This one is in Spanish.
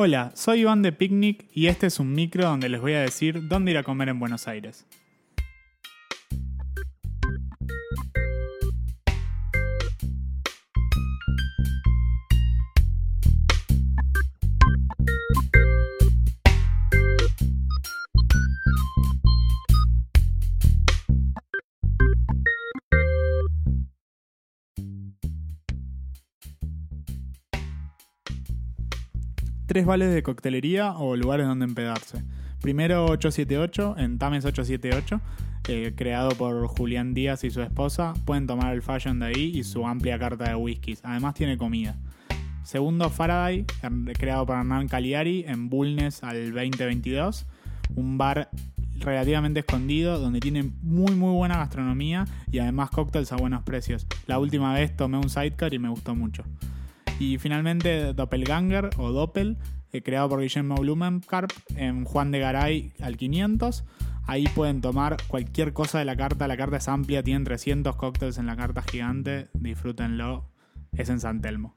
Hola, soy Iván de Picnic y este es un micro donde les voy a decir dónde ir a comer en Buenos Aires. Tres vales de coctelería o lugares donde empedarse. Primero 878 en Tames 878, eh, creado por Julián Díaz y su esposa. Pueden tomar el fashion de ahí y su amplia carta de whiskies. Además tiene comida. Segundo Faraday, creado por Hernán Cagliari en Bulnes al 2022. Un bar relativamente escondido donde tiene muy muy buena gastronomía y además cócteles a buenos precios. La última vez tomé un sidecar y me gustó mucho. Y finalmente Doppelganger o Doppel, eh, creado por Guillermo Blumenkarp en Juan de Garay al 500. Ahí pueden tomar cualquier cosa de la carta. La carta es amplia, tienen 300 cócteles en la carta gigante. Disfrútenlo. Es en San Telmo.